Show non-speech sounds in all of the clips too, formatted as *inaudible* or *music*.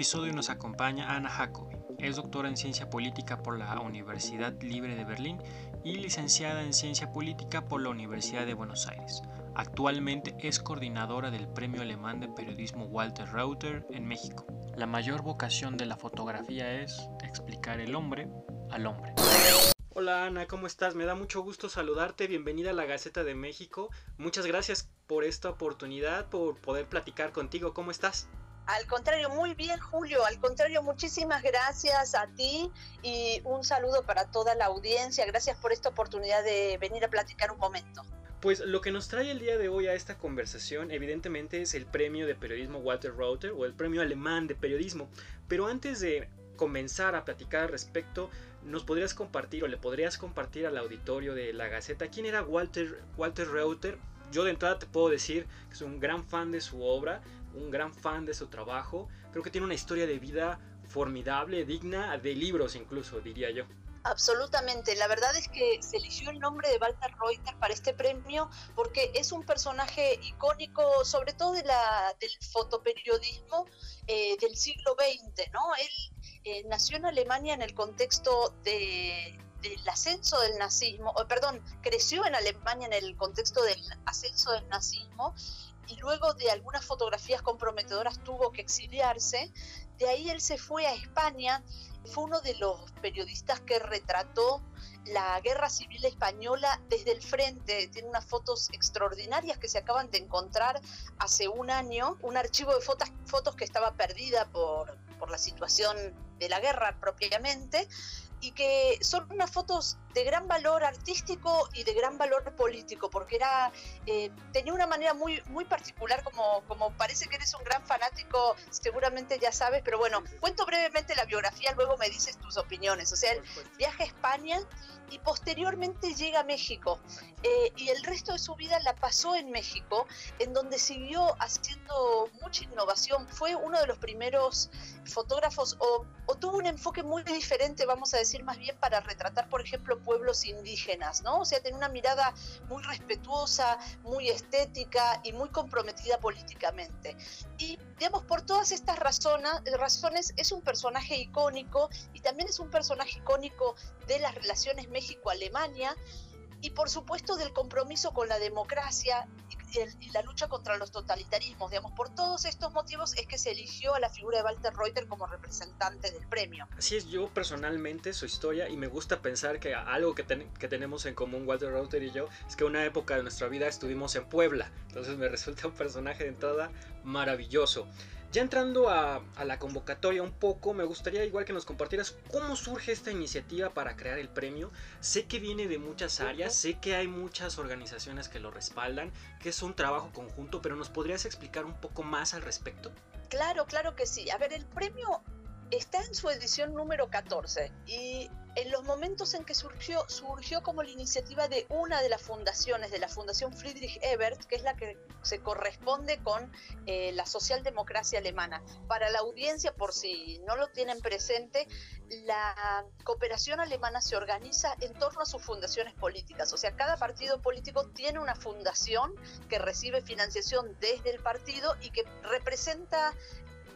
Episodio nos acompaña Ana Jacobi. Es doctora en Ciencia Política por la Universidad Libre de Berlín y licenciada en Ciencia Política por la Universidad de Buenos Aires. Actualmente es coordinadora del Premio Alemán de Periodismo Walter Reuter en México. La mayor vocación de la fotografía es explicar el hombre al hombre. Hola Ana, ¿cómo estás? Me da mucho gusto saludarte. Bienvenida a la Gaceta de México. Muchas gracias por esta oportunidad, por poder platicar contigo. ¿Cómo estás? Al contrario, muy bien Julio, al contrario, muchísimas gracias a ti y un saludo para toda la audiencia. Gracias por esta oportunidad de venir a platicar un momento. Pues lo que nos trae el día de hoy a esta conversación evidentemente es el premio de periodismo Walter Reuter o el premio alemán de periodismo. Pero antes de comenzar a platicar al respecto, ¿nos podrías compartir o le podrías compartir al auditorio de la Gaceta quién era Walter, Walter Reuter? Yo de entrada te puedo decir que soy un gran fan de su obra, un gran fan de su trabajo. Creo que tiene una historia de vida formidable, digna de libros incluso, diría yo. Absolutamente. La verdad es que se eligió el nombre de Walter Reuter para este premio porque es un personaje icónico, sobre todo de la, del fotoperiodismo eh, del siglo XX. ¿no? Él eh, nació en Alemania en el contexto de, del ascenso del nazismo, perdón, creció en Alemania en el contexto del ascenso del nazismo y luego de algunas fotografías comprometedoras tuvo que exiliarse. De ahí él se fue a España fue uno de los periodistas que retrató la guerra civil española desde el frente. Tiene unas fotos extraordinarias que se acaban de encontrar hace un año, un archivo de fotos, que estaba perdida por, por la situación de la guerra propiamente y que son unas fotos de gran valor artístico y de gran valor político, porque era eh, tenía una manera muy, muy particular, como, como parece que eres un gran fanático, seguramente ya sabes, pero bueno, cuento brevemente la biografía, luego me dices tus opiniones. O sea, el viaje a España y posteriormente llega a México. Eh, y el resto de su vida la pasó en México, en donde siguió haciendo mucha innovación. Fue uno de los primeros fotógrafos o, o tuvo un enfoque muy diferente, vamos a decir, más bien para retratar, por ejemplo, pueblos indígenas, ¿no? O sea, tiene una mirada muy respetuosa, muy estética y muy comprometida políticamente. Y, digamos, por todas estas razones, es un personaje icónico y también es un personaje icónico de las relaciones México-Alemania y por supuesto del compromiso con la democracia y, la lucha contra los totalitarismos. Digamos, por todos estos motivos es que se eligió a la figura de Walter Reuter como representante del premio. Así es, yo personalmente su historia y me gusta pensar que algo que, que tenemos en común Walter Reuter y yo es que una época de nuestra vida estuvimos en Puebla. Entonces me *laughs* resulta un personaje de entrada maravilloso. Ya entrando a, la convocatoria un poco, me gustaría igual que nos compartieras cómo surge esta iniciativa para crear el premio. Sé que viene de muchas áreas, sé que hay muchas organizaciones que lo respaldan, que es un trabajo conjunto, pero ¿nos podrías explicar un poco más al respecto? Claro, claro que sí. A ver, el premio está en su edición número 14 y en los momentos en que surgió, surgió como la iniciativa de una de las fundaciones, de la Fundación Friedrich Ebert, que es la que se corresponde con eh, la socialdemocracia alemana. Para la audiencia, por si no lo tienen presente, la cooperación alemana se organiza en torno a sus fundaciones políticas. O sea, cada partido político tiene una fundación que recibe financiación desde el partido y que representa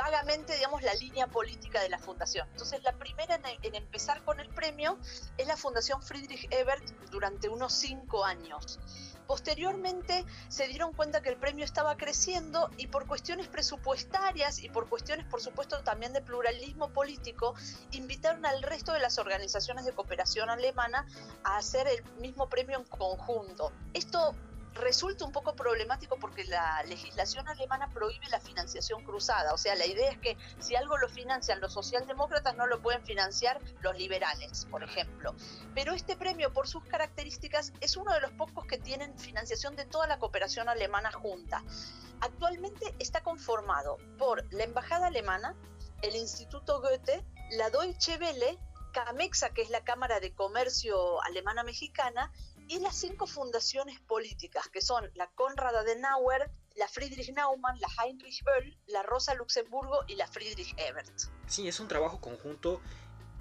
vagamente, digamos, la línea política de la fundación. Entonces, la primera en, empezar con el premio es la Fundación Friedrich Ebert durante unos cinco años. Posteriormente se dieron cuenta que el premio estaba creciendo y por cuestiones presupuestarias y por cuestiones, por supuesto, también de pluralismo político, invitaron al resto de las organizaciones de cooperación alemana a hacer el mismo premio en conjunto. Esto resulta un poco problemático porque la legislación alemana prohíbe la financiación cruzada. O sea, la idea es que si algo lo financian los socialdemócratas, no lo pueden financiar los liberales, por ejemplo. Pero este premio, por sus características, es uno de los pocos que tienen financiación de toda la cooperación alemana junta. Actualmente está conformado por la Embajada Alemana, el Instituto Goethe, la Deutsche Welle, CAMEXA, que es la Cámara de Comercio Alemana Mexicana, y las cinco fundaciones políticas, que son la Konrad Adenauer, la Friedrich Naumann, la Heinrich Böll, la Rosa Luxemburgo y la Friedrich Ebert. Sí, es un trabajo conjunto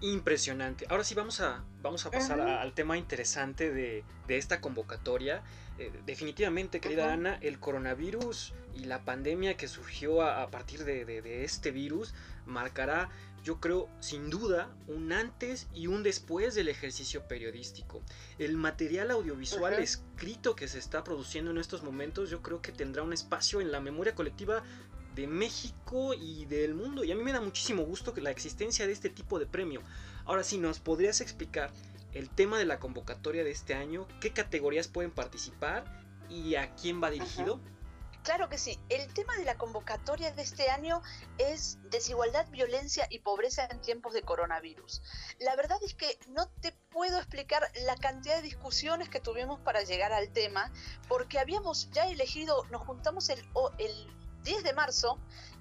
impresionante. Ahora sí vamos a, vamos a pasar al tema interesante de, esta convocatoria. Eh, definitivamente, querida Ana, el coronavirus y la pandemia que surgió a, partir de, este virus marcará, yo creo, sin duda, un antes y un después del ejercicio periodístico. El material audiovisual escrito que se está produciendo en estos momentos, yo creo que tendrá un espacio en la memoria colectiva de México y del mundo. Y a mí me da muchísimo gusto que la existencia de este tipo de premio. Ahora sí, ¿nos podrías explicar el tema de la convocatoria de este año? ¿Qué categorías pueden participar y a quién va dirigido? Claro que sí. El tema de la convocatoria de este año es desigualdad, violencia y pobreza en tiempos de coronavirus. La verdad es que no te puedo explicar la cantidad de discusiones que tuvimos para llegar al tema, porque habíamos ya elegido, nos juntamos el, el 10 de marzo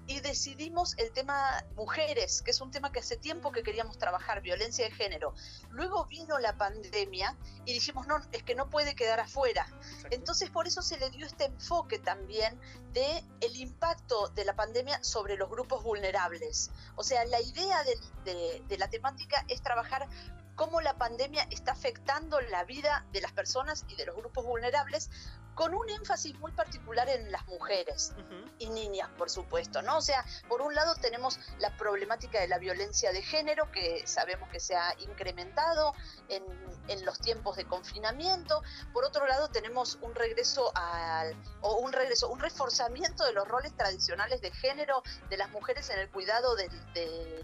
y decidimos el tema mujeres, que es un tema que hace tiempo que queríamos trabajar, violencia de género. Luego vino la pandemia y dijimos, no, es que no puede quedar afuera. Entonces por eso se le dio este enfoque también de el impacto de la pandemia sobre los grupos vulnerables. O sea, la idea de, de la temática es trabajar cómo la pandemia está afectando la vida de las personas y de los grupos vulnerables, con un énfasis muy particular en las mujeres y niñas, por supuesto, ¿no? O sea, por un lado tenemos la problemática de la violencia de género, que sabemos que se ha incrementado en, en los tiempos de confinamiento, por otro lado tenemos un regreso al, o un regreso, un reforzamiento de los roles tradicionales de género de las mujeres en el cuidado de,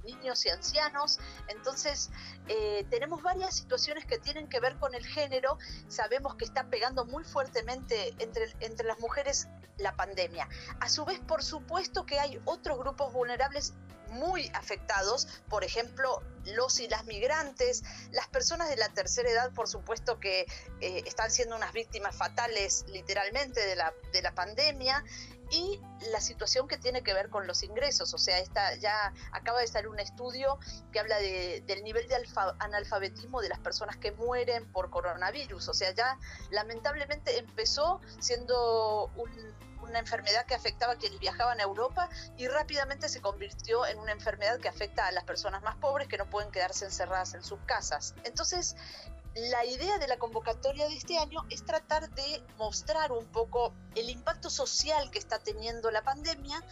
niños y ancianos, entonces eh, tenemos varias situaciones que tienen que ver con el género, sabemos que está pegando muy fuertemente entre, las mujeres la pandemia. A su vez, por supuesto que hay otros grupos vulnerables muy afectados, por ejemplo, los y las migrantes, las personas de la tercera edad, por supuesto que eh, están siendo unas víctimas fatales literalmente de la, de la pandemia, y la situación que tiene que ver con los ingresos. O sea, esta, ya acaba de salir un estudio que habla de, del nivel de analfabetismo de las personas que mueren por coronavirus. O sea, ya lamentablemente empezó siendo una enfermedad que afectaba a quienes viajaban a Europa y rápidamente se convirtió en una enfermedad que afecta a las personas más pobres que no pueden quedarse encerradas en sus casas. Entonces, la idea de la convocatoria de este año es tratar de mostrar un poco el impacto social que está teniendo la pandemia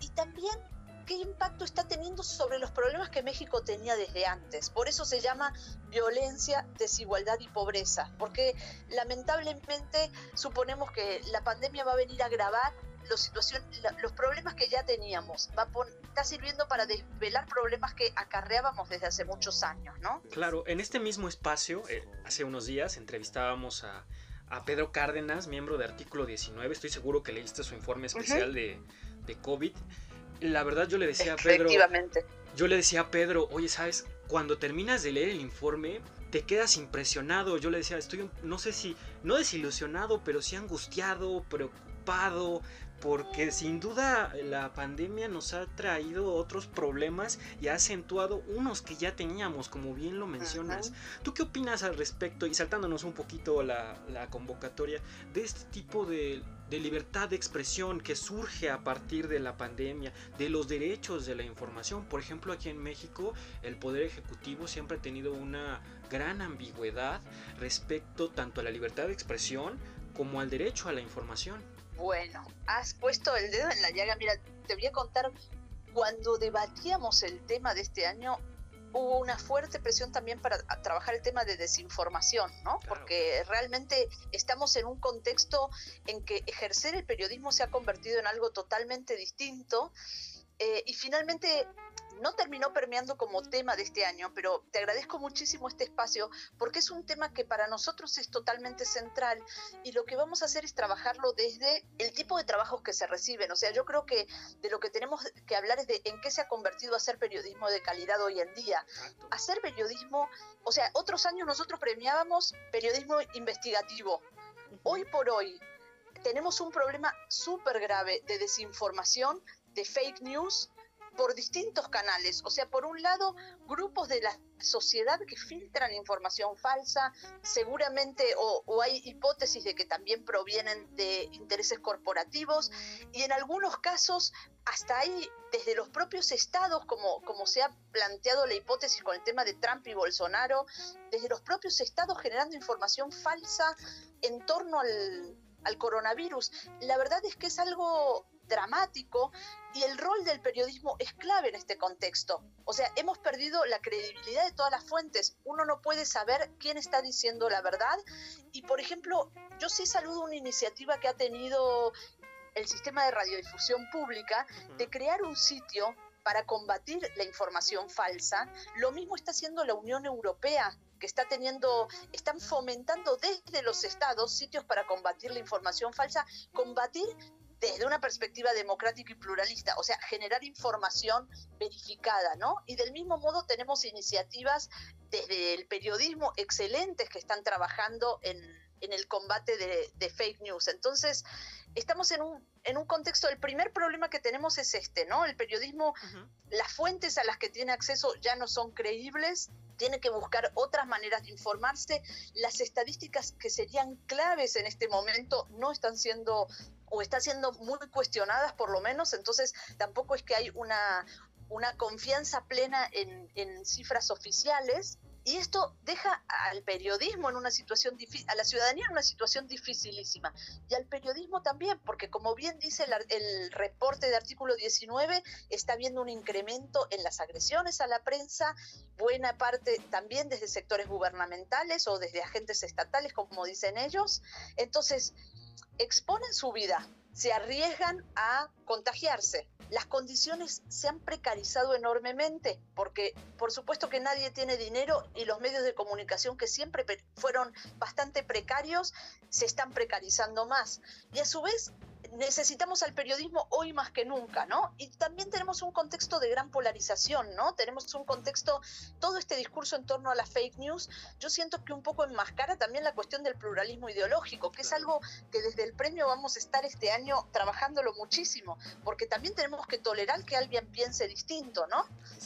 y también qué impacto está teniendo sobre los problemas que México tenía desde antes. Por eso se llama violencia, desigualdad y pobreza, porque lamentablemente suponemos que la pandemia va a venir a agravar los, los problemas que ya teníamos. Va está sirviendo para desvelar problemas que acarreábamos desde hace muchos años, ¿no? Claro, en este mismo espacio, eh, hace unos días, entrevistábamos a, a, Pedro Cárdenas, miembro de Artículo 19. Estoy seguro que leíste su informe especial de, de COVID. La verdad, yo le decía a Pedro. Yo le decía a Pedro, oye, ¿sabes? Cuando terminas de leer el informe, te quedas impresionado. Yo le decía, estoy, no sé si, no desilusionado, pero sí angustiado, preocupado, porque sin duda la pandemia nos ha traído otros problemas y ha acentuado unos que ya teníamos, como bien lo mencionas. ¿Tú qué opinas al respecto, y saltándonos un poquito la, convocatoria, de este tipo de, de, libertad de expresión que surge a partir de la pandemia, de los derechos de la información? Por ejemplo, aquí en México, el Poder Ejecutivo siempre ha tenido una gran ambigüedad respecto tanto a la libertad de expresión como al derecho a la información. Bueno, has puesto el dedo en la llaga. Mira, te voy a contar, cuando debatíamos el tema de este año, hubo una fuerte presión también para trabajar el tema de desinformación, ¿no? Porque realmente estamos en un contexto en que ejercer el periodismo se ha convertido en algo totalmente distinto eh, y finalmente no terminó permeando como tema de este año, pero te agradezco muchísimo este espacio porque es un tema que para nosotros es totalmente central y lo que vamos a hacer es trabajarlo desde el tipo de trabajos que se reciben. O sea, yo creo que de lo que tenemos que hablar es de en qué se ha convertido hacer periodismo de calidad hoy en día. Hacer periodismo, o sea, otros años nosotros premiábamos periodismo investigativo. Hoy por hoy tenemos un problema súper grave de desinformación, de fake news por distintos canales. O sea, por un lado, grupos de la sociedad que filtran información falsa, seguramente, o, hay hipótesis de que también provienen de intereses corporativos, y en algunos casos hasta hay desde los propios estados, como, como se ha planteado la hipótesis con el tema de Trump y Bolsonaro, desde los propios estados generando información falsa en torno al, al coronavirus. La verdad es que es algo dramático y el rol del periodismo es clave en este contexto. O sea, hemos perdido la credibilidad de todas las fuentes. Uno no puede saber quién está diciendo la verdad. Y, por ejemplo, yo sí saludo una iniciativa que ha tenido el sistema de radiodifusión pública de crear un sitio para combatir la información falsa. Lo mismo está haciendo la Unión Europea que está teniendo, están fomentando desde los estados sitios para combatir la información falsa, combatir desde una perspectiva democrática y pluralista, o sea, generar información verificada, ¿no? Y del mismo modo tenemos iniciativas desde el periodismo excelentes que están trabajando en, el combate de, fake news. Entonces, estamos en un, en un contexto, el primer problema que tenemos es este, ¿no? El periodismo, las fuentes a las que tiene acceso ya no son creíbles, tiene que buscar otras maneras de informarse. Las estadísticas que serían claves en este momento no están siendo o está siendo muy cuestionadas por lo menos, entonces tampoco es que hay una, una confianza plena en, en cifras oficiales. Y esto deja al periodismo en una situación difícil, a la ciudadanía en una situación dificilísima. Y al periodismo también, porque como bien dice el, el, reporte de artículo 19, está habiendo un incremento en las agresiones a la prensa, buena parte también desde sectores gubernamentales o desde agentes estatales, como dicen ellos. Entonces, exponen su vida, se arriesgan a contagiarse. Las condiciones se han precarizado enormemente porque por supuesto que nadie tiene dinero y los medios de comunicación que siempre fueron bastante precarios se están precarizando más. Y a su vez necesitamos al periodismo hoy más que nunca, ¿no? Y también tenemos un contexto de gran polarización, ¿no? Tenemos un contexto, todo este discurso en torno a las fake news, yo siento que un poco enmascara también la cuestión del pluralismo ideológico, que es algo que desde el premio vamos a estar este año trabajándolo muchísimo, porque también tenemos que tolerar que alguien piense distinto, ¿no?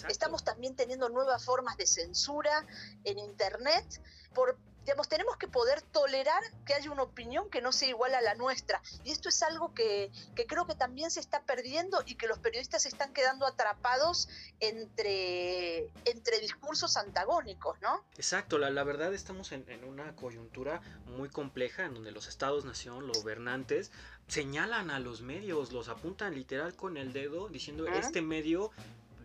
Estamos también teniendo nuevas formas de censura en Internet por digamos, tenemos que poder tolerar que haya una opinión que no sea igual a la nuestra. Y esto es algo que, creo que también se está perdiendo y que los periodistas se están quedando atrapados entre, entre discursos antagónicos, ¿no? Exacto, la, la verdad estamos en, una coyuntura muy compleja en donde los estados-nación, los gobernantes, señalan a los medios, los apuntan literal con el dedo, diciendo, este medio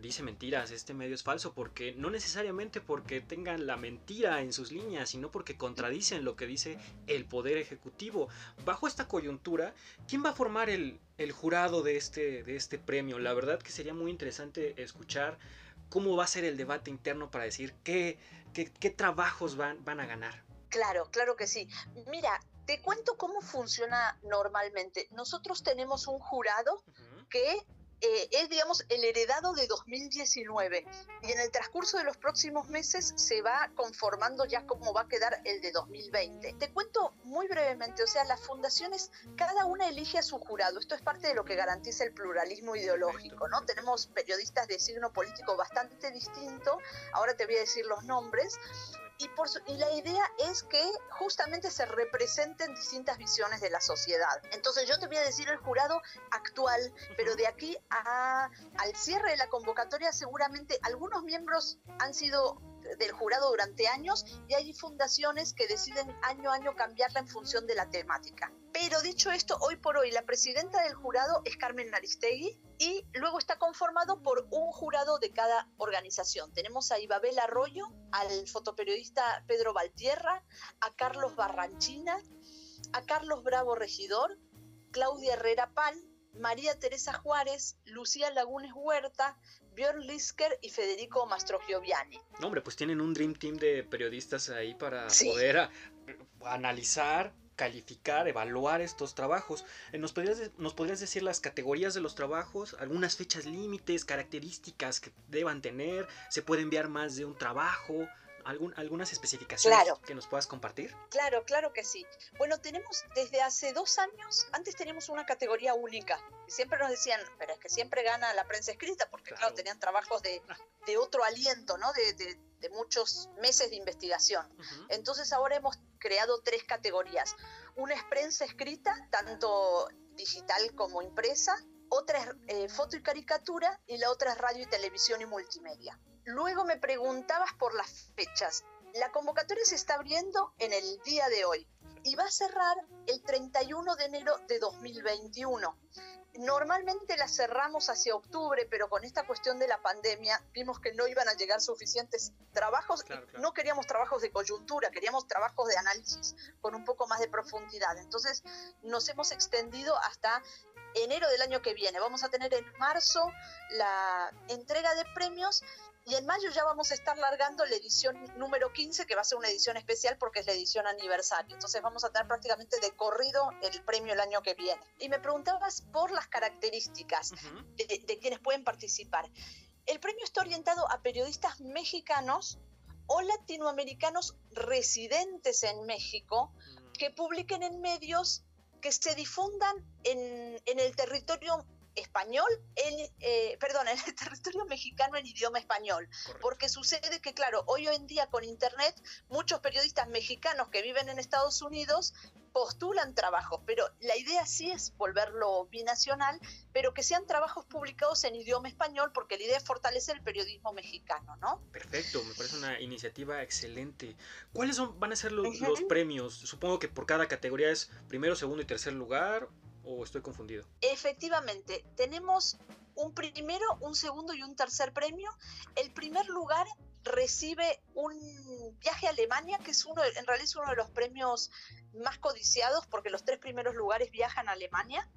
dice mentiras, este medio es falso, porque no necesariamente porque tengan la mentira en sus líneas, sino porque contradicen lo que dice el Poder Ejecutivo. Bajo esta coyuntura, ¿quién va a formar el, jurado de este, de este premio? La verdad que sería muy interesante escuchar cómo va a ser el debate interno para decir qué, qué, trabajos van, van a ganar. Claro, claro que sí. Mira, te cuento cómo funciona normalmente. Nosotros tenemos un jurado que eh, es, digamos, el heredado de 2019 y en el transcurso de los próximos meses se va conformando ya cómo va a quedar el de 2020. Te cuento muy brevemente, o sea, las fundaciones, cada una elige a su jurado. Esto es parte de lo que garantiza el pluralismo ideológico, ¿no? Tenemos periodistas de signo político bastante distinto, ahora te voy a decir los nombres, y, por y, la idea es que justamente se representen distintas visiones de la sociedad. Entonces yo te voy a decir el jurado actual, pero de aquí a, al cierre de la convocatoria seguramente algunos miembros han sido del jurado durante años y hay fundaciones que deciden año a año cambiarla en función de la temática. Pero dicho esto, hoy por hoy la presidenta del jurado es Carmen Naristegui y luego está conformado por un jurado de cada organización. Tenemos a Ibabel Arroyo, al fotoperiodista Pedro Valtierra, a Carlos Barranchina, a Carlos Bravo Regidor, Claudia Herrera Pan, María Teresa Juárez, Lucía Lagunes Huerta, Björn Lisker y Federico Mastrogioviani. No, hombre, pues tienen un Dream Team de periodistas ahí para poder analizar, calificar, evaluar estos trabajos. Eh, ¿Nos podrías, ¿Nos podrías decir las categorías de los trabajos? ¿Algunas fechas límites, características que deban tener? ¿Se puede enviar más de un trabajo? ¿Algún, ¿Algunas especificaciones que nos puedas compartir? Claro, claro que sí. Bueno, tenemos desde hace dos años, antes teníamos una categoría única. Siempre nos decían, pero es que siempre gana la prensa escrita, porque claro, tenían trabajos de, ah. de, otro aliento, ¿no? De, de, de muchos meses de investigación. Entonces ahora hemos creado tres categorías. Una es prensa escrita, tanto digital como impresa, otra es eh, foto y caricatura y la otra es radio y televisión y multimedia. Luego me preguntabas por las fechas. La convocatoria se está abriendo en el día de hoy y va a cerrar el 31 de enero de 2021. Normalmente la cerramos hacia octubre, pero con esta cuestión de la pandemia vimos que no iban a llegar suficientes trabajos. No queríamos trabajos de coyuntura, queríamos trabajos de análisis con un poco más de profundidad. Entonces nos hemos extendido hasta enero del año que viene. Vamos a tener en marzo la entrega de premios y en mayo ya vamos a estar largando la edición número 15, que va a ser una edición especial porque es la edición aniversario. Entonces vamos a tener prácticamente de corrido el premio el año que viene. Y me preguntabas por las características de, quienes pueden participar. El premio está orientado a periodistas mexicanos o latinoamericanos residentes en México que publiquen en medios que se difundan en, en el territorio español, en, eh, perdón, en el *laughs* territorio mexicano en idioma español. Porque sucede que, claro, hoy en día con Internet, muchos periodistas mexicanos que viven en Estados Unidos postulan trabajos, pero la idea sí es volverlo binacional, pero que sean trabajos publicados en idioma español, porque la idea es fortalecer el periodismo mexicano, ¿no? Perfecto, me parece una iniciativa excelente. ¿Cuáles son, van a ser los, los premios? Supongo que por cada categoría es primero, segundo y tercer lugar, ¿O estoy confundido? Efectivamente, tenemos un primero, un segundo y un tercer premio. El primer lugar recibe un viaje a Alemania, que es uno, en realidad es uno de los premios más codiciados, porque los tres primeros lugares viajan a Alemania.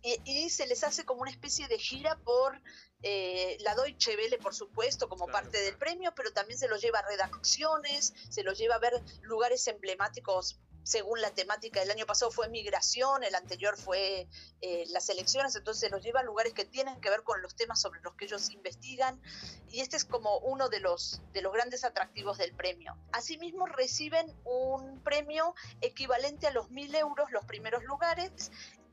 Y, se les hace como una especie de gira por eh, la Deutsche Welle, por supuesto, como parte del premio, pero también se los lleva a redacciones, se los lleva a ver lugares emblemáticos según la temática del año pasado fue migración, el anterior fue eh, las elecciones, entonces los lleva a lugares que tienen que ver con los temas sobre los que ellos investigan y este es como uno de los, de los grandes atractivos del premio. Asimismo reciben un premio equivalente a los 1.000 euros los primeros lugares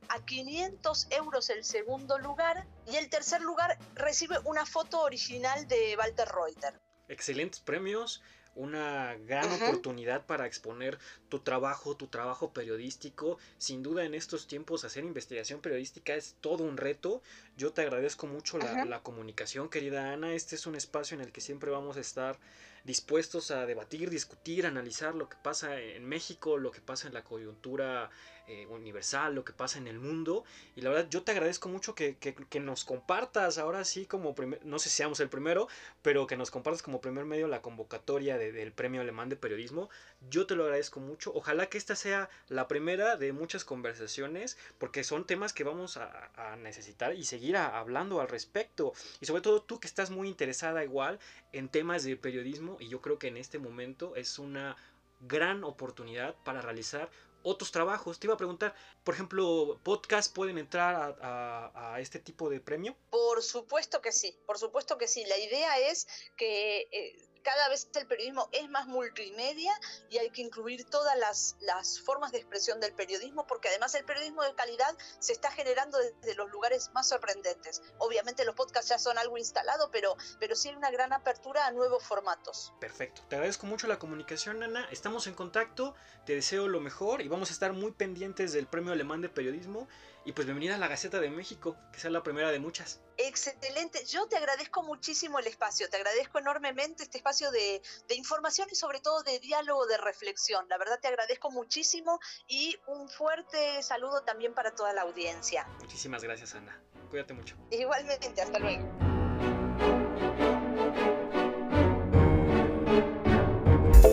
a 500 euros el segundo lugar y el tercer lugar recibe una foto original de Walter Reuter. Excelentes premios una gran oportunidad para exponer tu trabajo, tu trabajo periodístico. Sin duda en estos tiempos hacer investigación periodística es todo un reto. Yo te agradezco mucho la, la, comunicación, querida Ana. Este es un espacio en el que siempre vamos a estar dispuestos a debatir, discutir, analizar lo que pasa en México, lo que pasa en la coyuntura eh, universal, lo que pasa en el mundo. Y la verdad, yo te agradezco mucho que, nos compartas ahora sí como, no sé si seamos el primero, pero que nos compartas como primer medio la convocatoria del Premio Alemán de Periodismo. Yo te lo agradezco mucho. Ojalá que esta sea la primera de muchas conversaciones, porque son temas que vamos a, necesitar y seguir hablando al respecto. Y sobre todo tú que estás muy interesada igual en temas de periodismo y yo creo que en este momento es una gran oportunidad para realizar otros trabajos. Te iba a preguntar, por ejemplo, ¿podcast pueden entrar a, este tipo de premio? Por supuesto que sí, por supuesto que sí. La idea es que eh, cada vez el periodismo es más multimedia y hay que incluir todas las, las, formas de expresión del periodismo, porque además el periodismo de calidad se está generando desde los lugares más sorprendentes. Obviamente los podcasts ya son algo instalado, pero, pero sí hay una gran apertura a nuevos formatos. Perfecto. Te agradezco mucho la comunicación, Ana. Estamos en contacto, te deseo lo mejor y vamos a estar muy pendientes del Premio Alemán de Periodismo y pues bienvenida a la Gaceta de México, que sea la primera de muchas. Excelente, yo te agradezco muchísimo el espacio, te agradezco enormemente este espacio de, información y sobre todo de diálogo, de reflexión. La verdad te agradezco muchísimo y un fuerte saludo también para toda la audiencia. Muchísimas gracias, Ana. Cuídate mucho. Igualmente, hasta luego.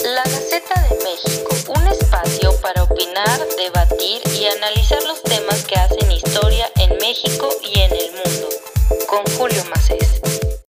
La Gaceta de México, un espacio para opinar, debatir y analizar los temas que hacen historia en México y en el mundo. Con Julio Macés.